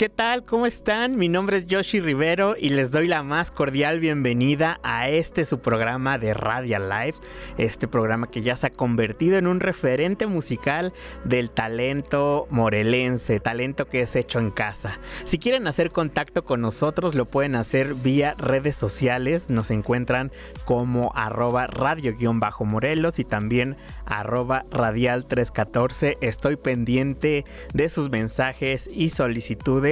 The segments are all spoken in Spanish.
¿Qué tal? ¿Cómo están? Mi nombre es Yoshi Rivero y les doy la más cordial bienvenida a este su programa de Radial Life, este programa que ya se ha convertido en un referente musical del talento morelense, talento que es hecho en casa. Si quieren hacer contacto con nosotros lo pueden hacer vía redes sociales, nos encuentran como arroba radio-morelos y también arroba radial 314. Estoy pendiente de sus mensajes y solicitudes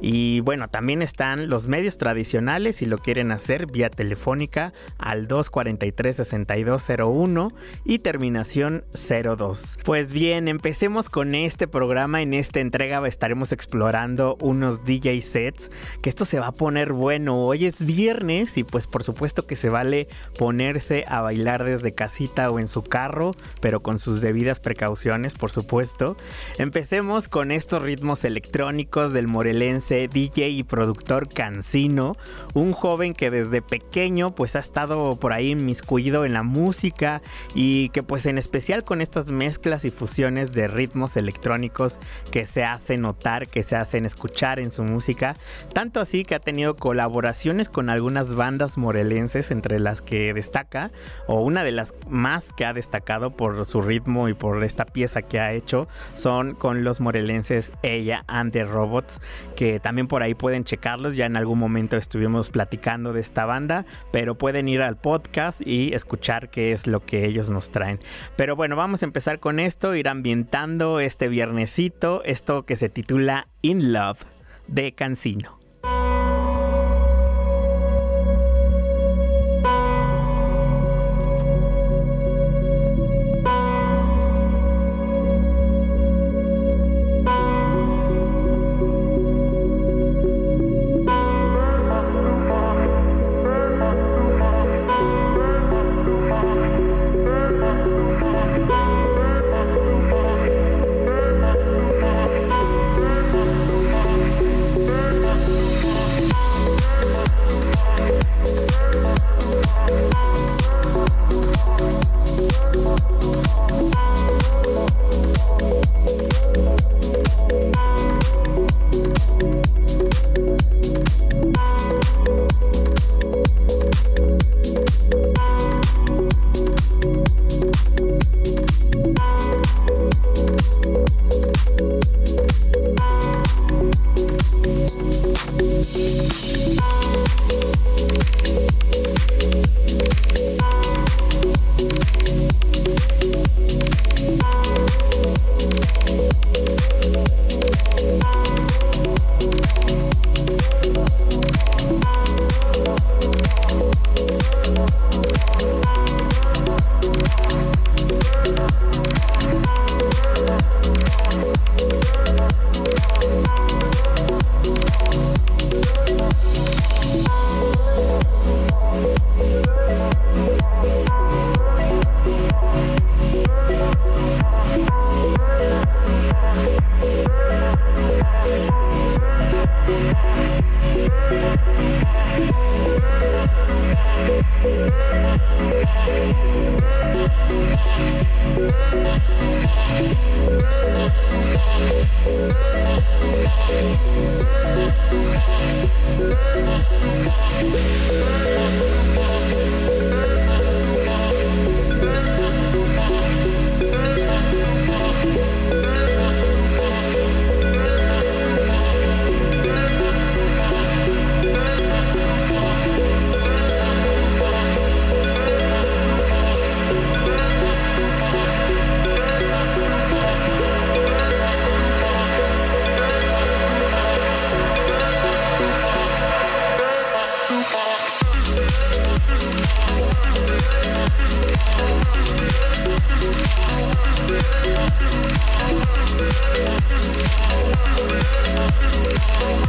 y bueno, también están los medios tradicionales si lo quieren hacer vía telefónica al 243-6201 y terminación 02. Pues bien, empecemos con este programa. En esta entrega estaremos explorando unos DJ sets, que esto se va a poner bueno. Hoy es viernes y pues por supuesto que se vale ponerse a bailar desde casita o en su carro, pero con sus debidas precauciones, por supuesto. Empecemos con estos ritmos electrónicos del morelense, DJ y productor Cancino, un joven que desde pequeño pues ha estado por ahí inmiscuido en la música y que pues en especial con estas mezclas y fusiones de ritmos electrónicos que se hacen notar, que se hacen escuchar en su música, tanto así que ha tenido colaboraciones con algunas bandas morelenses entre las que destaca o una de las más que ha destacado por su ritmo y por esta pieza que ha hecho son con los morelenses Ella and the Robots que también por ahí pueden checarlos. Ya en algún momento estuvimos platicando de esta banda, pero pueden ir al podcast y escuchar qué es lo que ellos nos traen. Pero bueno, vamos a empezar con esto, ir ambientando este viernesito, esto que se titula In Love de Cancino. Thank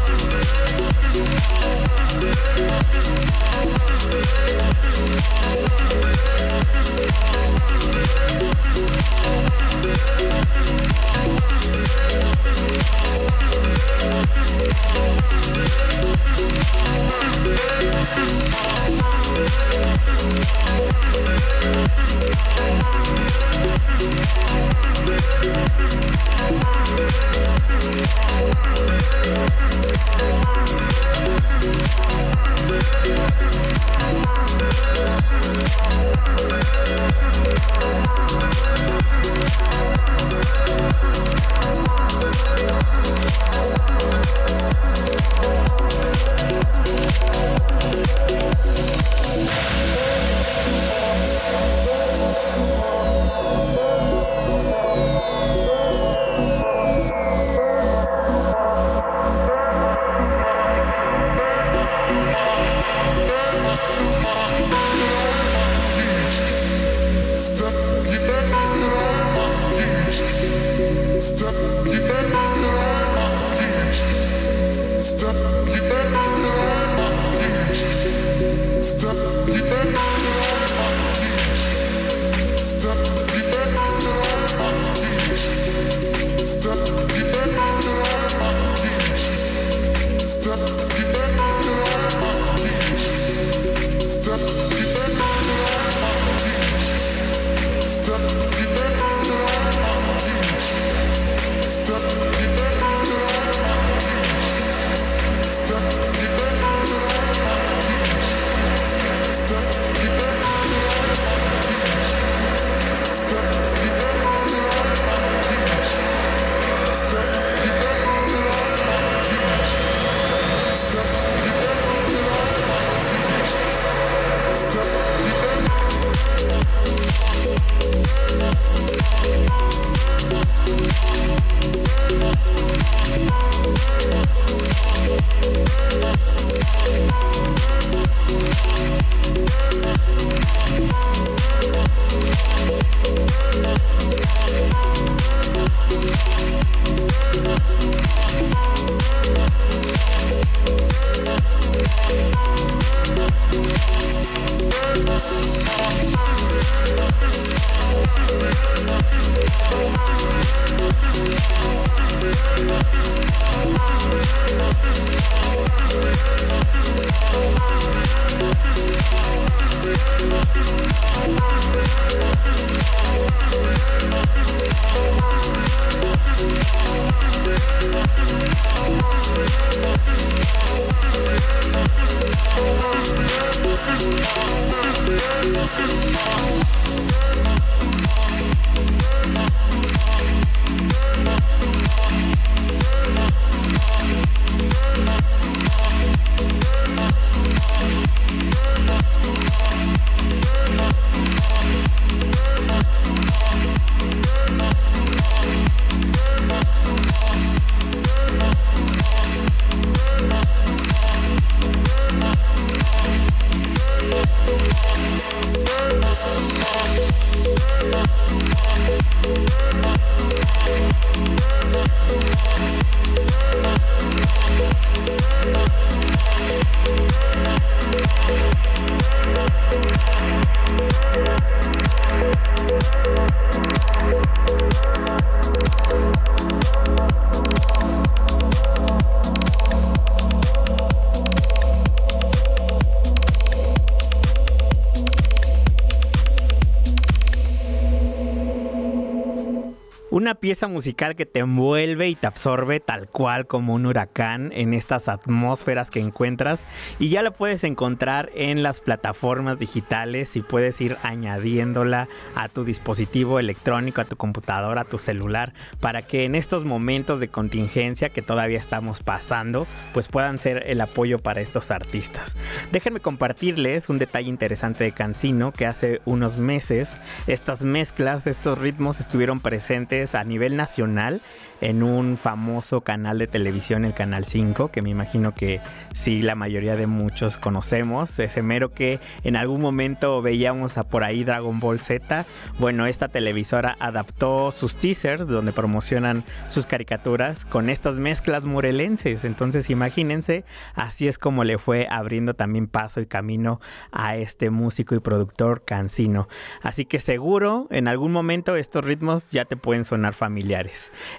Pieza musical que te envuelve y te absorbe tal cual como un huracán en estas atmósferas que encuentras y ya la puedes encontrar en las plataformas digitales y puedes ir añadiéndola a tu dispositivo electrónico, a tu computadora, a tu celular para que en estos momentos de contingencia que todavía estamos pasando pues puedan ser el apoyo para estos artistas. Déjenme compartirles un detalle interesante de Cancino que hace unos meses estas mezclas, estos ritmos estuvieron presentes a nivel nacional en un famoso canal de televisión, el Canal 5, que me imagino que sí la mayoría de muchos conocemos, ese mero que en algún momento veíamos a por ahí Dragon Ball Z. Bueno, esta televisora adaptó sus teasers donde promocionan sus caricaturas con estas mezclas morelenses. Entonces imagínense, así es como le fue abriendo también paso y camino a este músico y productor cancino. Así que seguro en algún momento estos ritmos ya te pueden sonar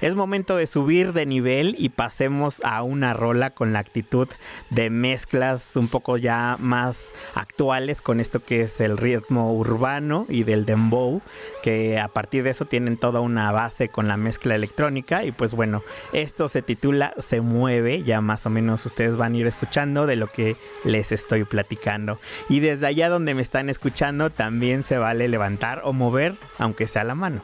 Es momento de subir de nivel y pasemos a una rola con la actitud de mezclas un poco ya más actuales con esto que es el ritmo urbano y del dembow, que a partir de eso tienen toda una base con la mezcla electrónica y pues bueno, esto se titula Se mueve, ya más o menos ustedes van a ir escuchando de lo que les estoy platicando. Y desde allá donde me están escuchando también se vale levantar o mover, aunque sea la mano.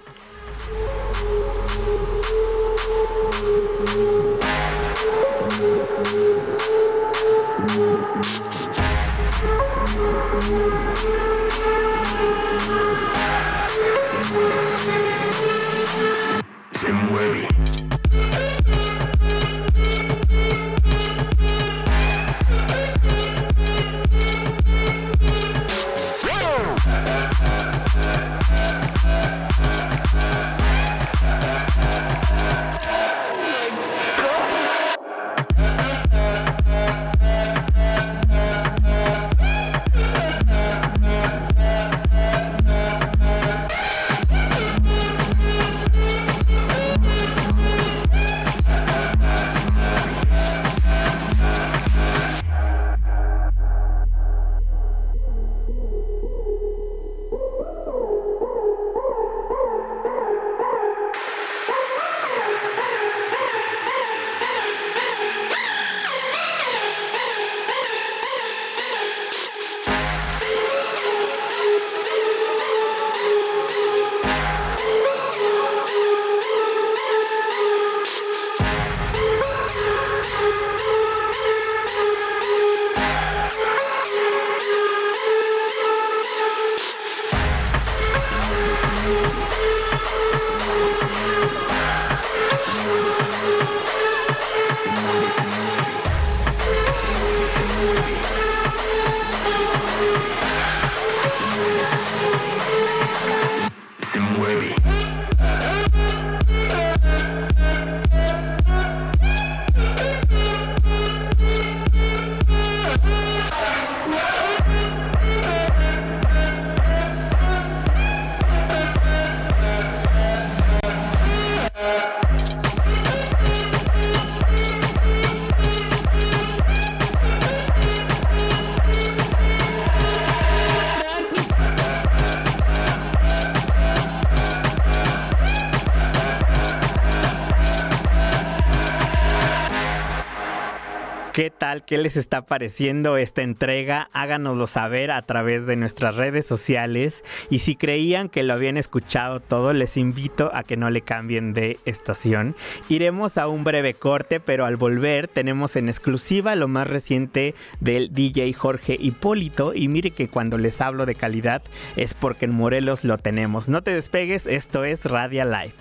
¿Qué les está pareciendo esta entrega? Háganoslo saber a través de nuestras redes sociales. Y si creían que lo habían escuchado todo, les invito a que no le cambien de estación. Iremos a un breve corte, pero al volver tenemos en exclusiva lo más reciente del DJ Jorge Hipólito. Y mire que cuando les hablo de calidad es porque en Morelos lo tenemos. No te despegues, esto es Radia Live.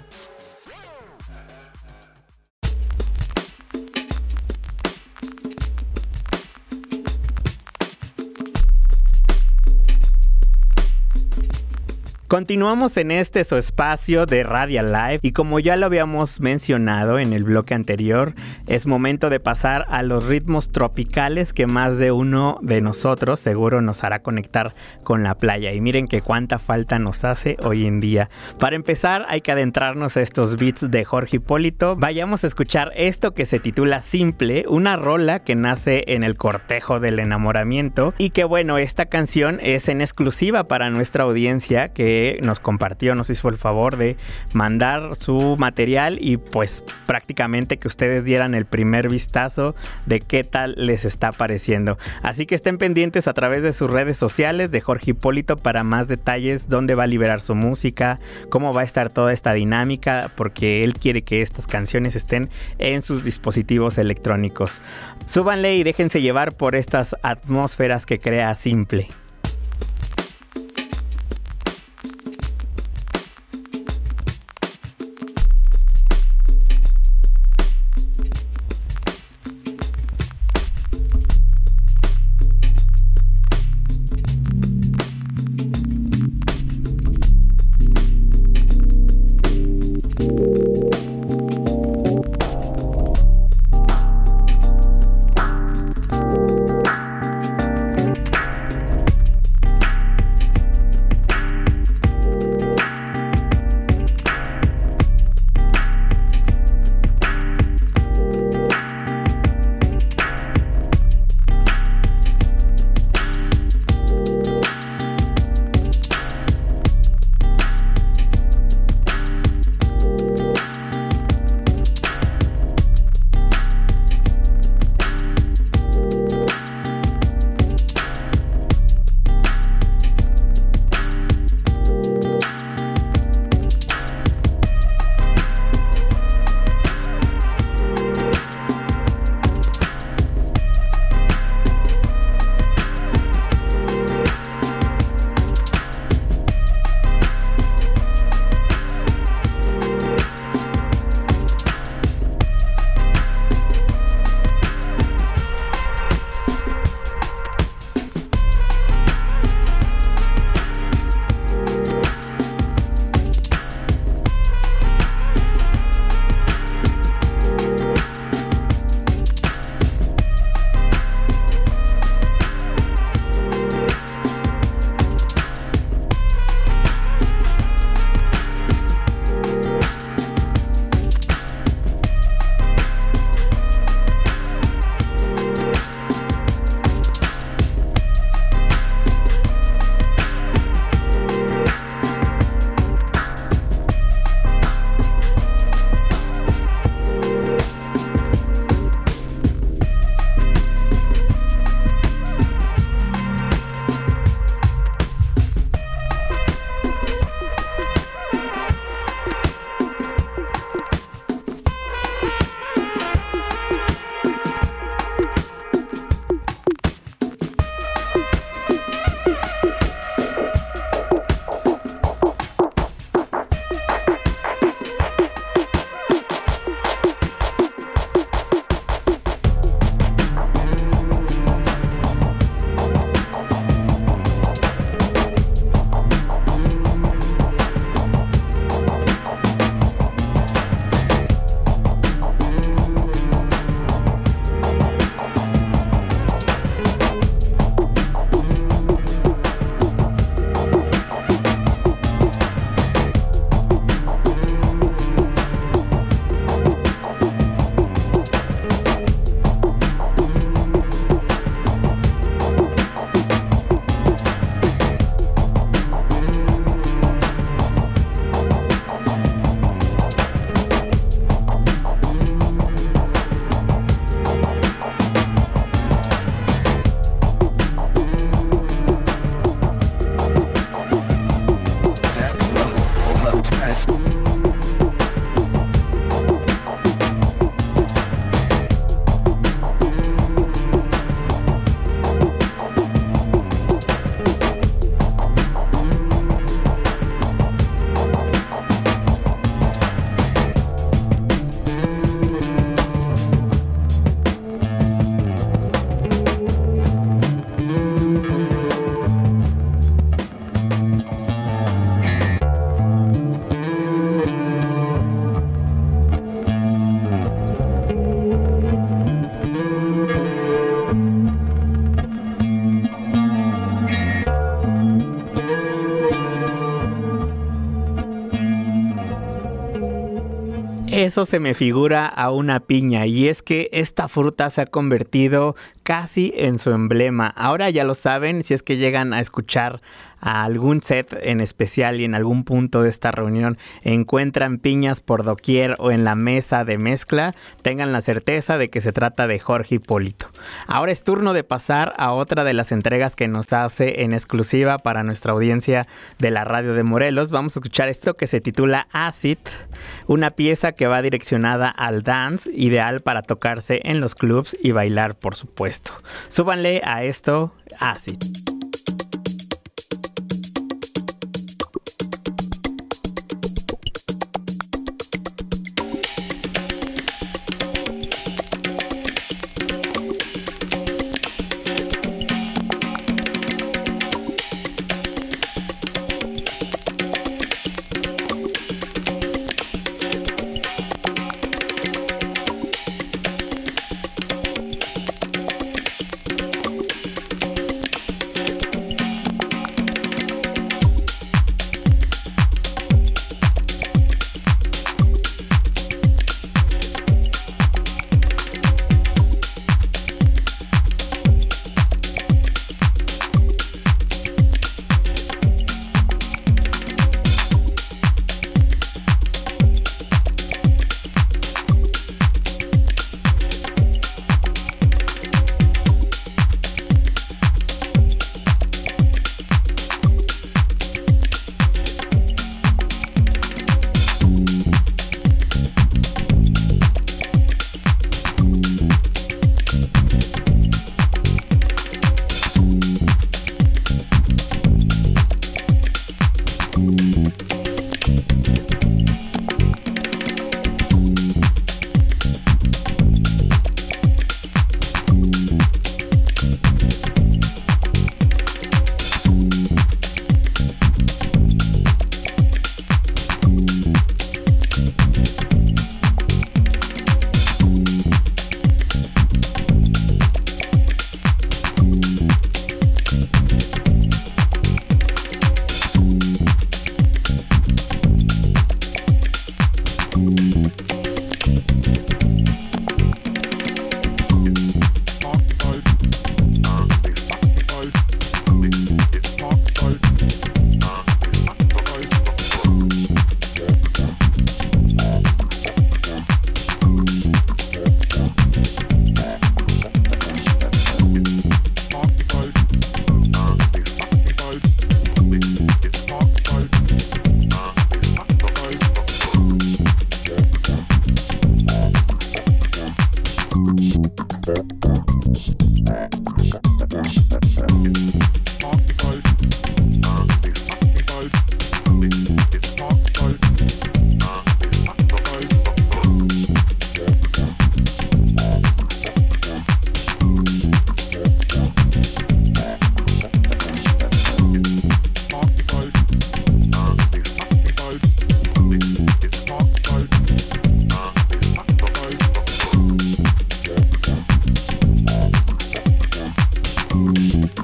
Continuamos en este su espacio de Radial Live y como ya lo habíamos mencionado en el bloque anterior, es momento de pasar a los ritmos tropicales que más de uno de nosotros seguro nos hará conectar con la playa. Y miren que cuánta falta nos hace hoy en día. Para empezar hay que adentrarnos a estos beats de Jorge Hipólito. Vayamos a escuchar esto que se titula Simple, una rola que nace en el cortejo del enamoramiento y que bueno, esta canción es en exclusiva para nuestra audiencia que nos compartió, nos hizo el favor de mandar su material y pues prácticamente que ustedes dieran el primer vistazo de qué tal les está pareciendo. Así que estén pendientes a través de sus redes sociales de Jorge Hipólito para más detalles, dónde va a liberar su música, cómo va a estar toda esta dinámica, porque él quiere que estas canciones estén en sus dispositivos electrónicos. Súbanle y déjense llevar por estas atmósferas que crea Simple. Eso se me figura a una piña y es que esta fruta se ha convertido casi en su emblema. Ahora ya lo saben, si es que llegan a escuchar a algún set en especial y en algún punto de esta reunión encuentran piñas por doquier o en la mesa de mezcla, tengan la certeza de que se trata de Jorge Hipólito. Ahora es turno de pasar a otra de las entregas que nos hace en exclusiva para nuestra audiencia de la radio de Morelos. Vamos a escuchar esto que se titula Acid, una pieza que va direccionada al dance, ideal para tocarse en los clubs y bailar, por supuesto. Súbanle a esto Acid.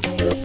Thank you.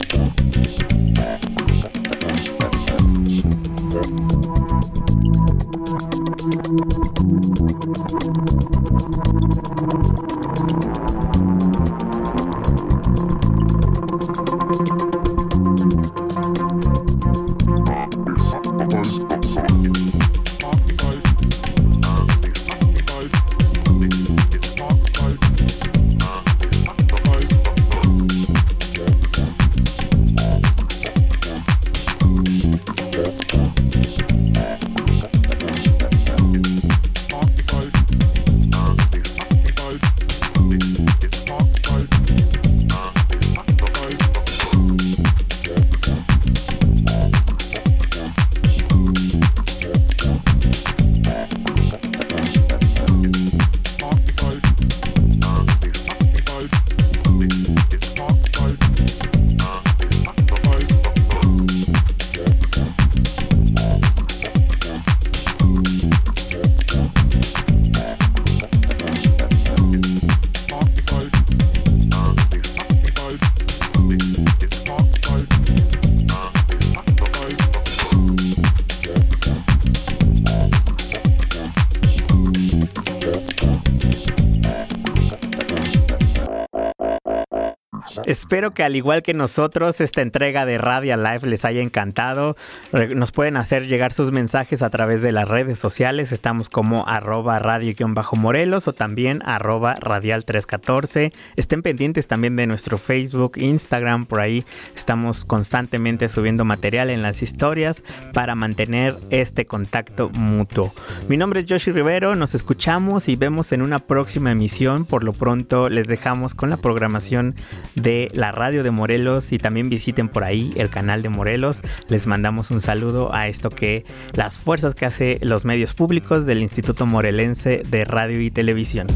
Espero que al igual que nosotros, esta entrega de Radio Live les haya encantado. Nos pueden hacer llegar sus mensajes a través de las redes sociales. Estamos como arroba radio-morelos o también arroba radial 314. Estén pendientes también de nuestro Facebook, Instagram, por ahí estamos constantemente subiendo material en las historias para mantener este contacto mutuo. Mi nombre es Joshi Rivero, nos escuchamos y vemos en una próxima emisión. Por lo pronto les dejamos con la programación de la radio de Morelos y también visiten por ahí el canal de Morelos. Les mandamos un saludo a esto que las fuerzas que hace los medios públicos del Instituto Morelense de Radio y Televisión.